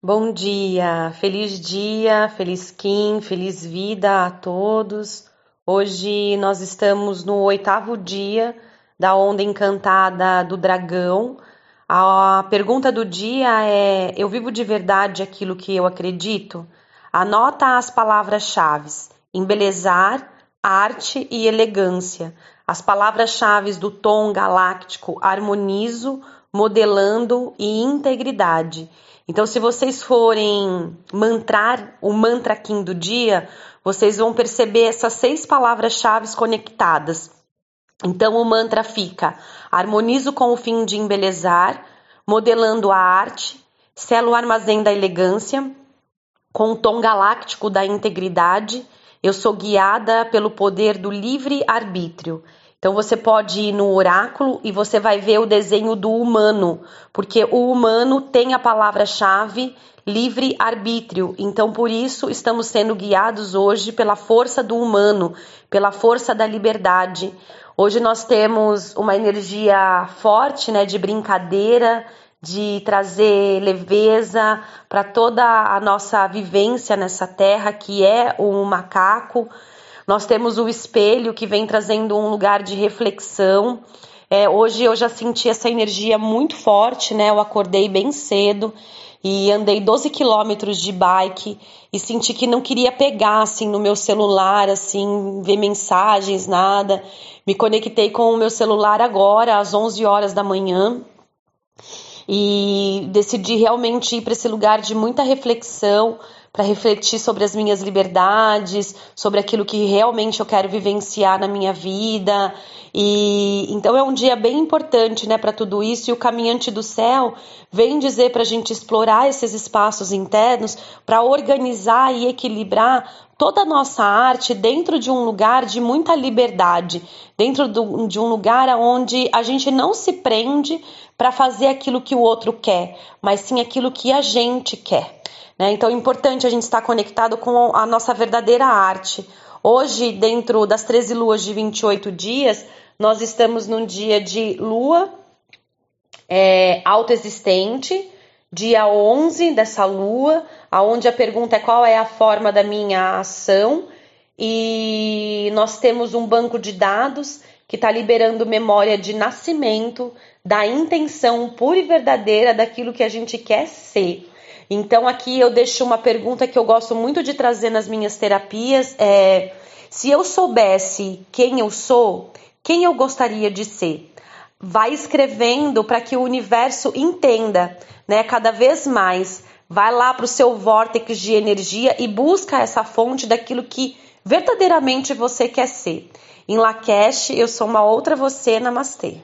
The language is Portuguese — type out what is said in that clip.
Bom dia, feliz dia, feliz Kim, feliz vida a todos. Hoje nós estamos no oitavo dia da onda encantada do dragão. A pergunta do dia é: Eu vivo de verdade aquilo que eu acredito? Anota as palavras-chave: embelezar, arte e elegância. As palavras-chave do tom galáctico harmonizo, modelando e integridade. Então, se vocês forem mantrar o mantra Kim do dia, vocês vão perceber essas seis palavras-chave conectadas. Então, o mantra fica: harmonizo com o fim de embelezar, modelando a arte, selo o armazém da elegância, com o tom galáctico da integridade, eu sou guiada pelo poder do livre arbítrio. Então você pode ir no oráculo e você vai ver o desenho do humano, porque o humano tem a palavra-chave livre arbítrio. Então por isso estamos sendo guiados hoje pela força do humano, pela força da liberdade. Hoje nós temos uma energia forte, né, de brincadeira, de trazer leveza para toda a nossa vivência nessa terra que é o macaco. Nós temos o espelho que vem trazendo um lugar de reflexão. É, hoje eu já senti essa energia muito forte, né? Eu acordei bem cedo e andei 12 quilômetros de bike e senti que não queria pegar assim no meu celular, assim, ver mensagens, nada. Me conectei com o meu celular agora às 11 horas da manhã e decidi realmente ir para esse lugar de muita reflexão, para refletir sobre as minhas liberdades, sobre aquilo que realmente eu quero vivenciar na minha vida. E então é um dia bem importante, né, para tudo isso. E o caminhante do céu vem dizer para a gente explorar esses espaços internos para organizar e equilibrar toda a nossa arte dentro de um lugar de muita liberdade, dentro do, de um lugar onde a gente não se prende para fazer aquilo que o outro quer, mas sim aquilo que a gente quer. Né? Então é importante a gente estar conectado com a nossa verdadeira arte. Hoje, dentro das 13 luas de 28 dias, nós estamos num dia de lua é, autoexistente, dia 11 dessa lua, aonde a pergunta é qual é a forma da minha ação, e nós temos um banco de dados que está liberando memória de nascimento, da intenção pura e verdadeira daquilo que a gente quer ser. Então aqui eu deixo uma pergunta que eu gosto muito de trazer nas minhas terapias, é se eu soubesse quem eu sou, quem eu gostaria de ser? Vai escrevendo para que o universo entenda, né, cada vez mais. Vai lá para o seu vórtice de energia e busca essa fonte daquilo que verdadeiramente você quer ser. Em Lakesh, eu sou uma outra você, namastê.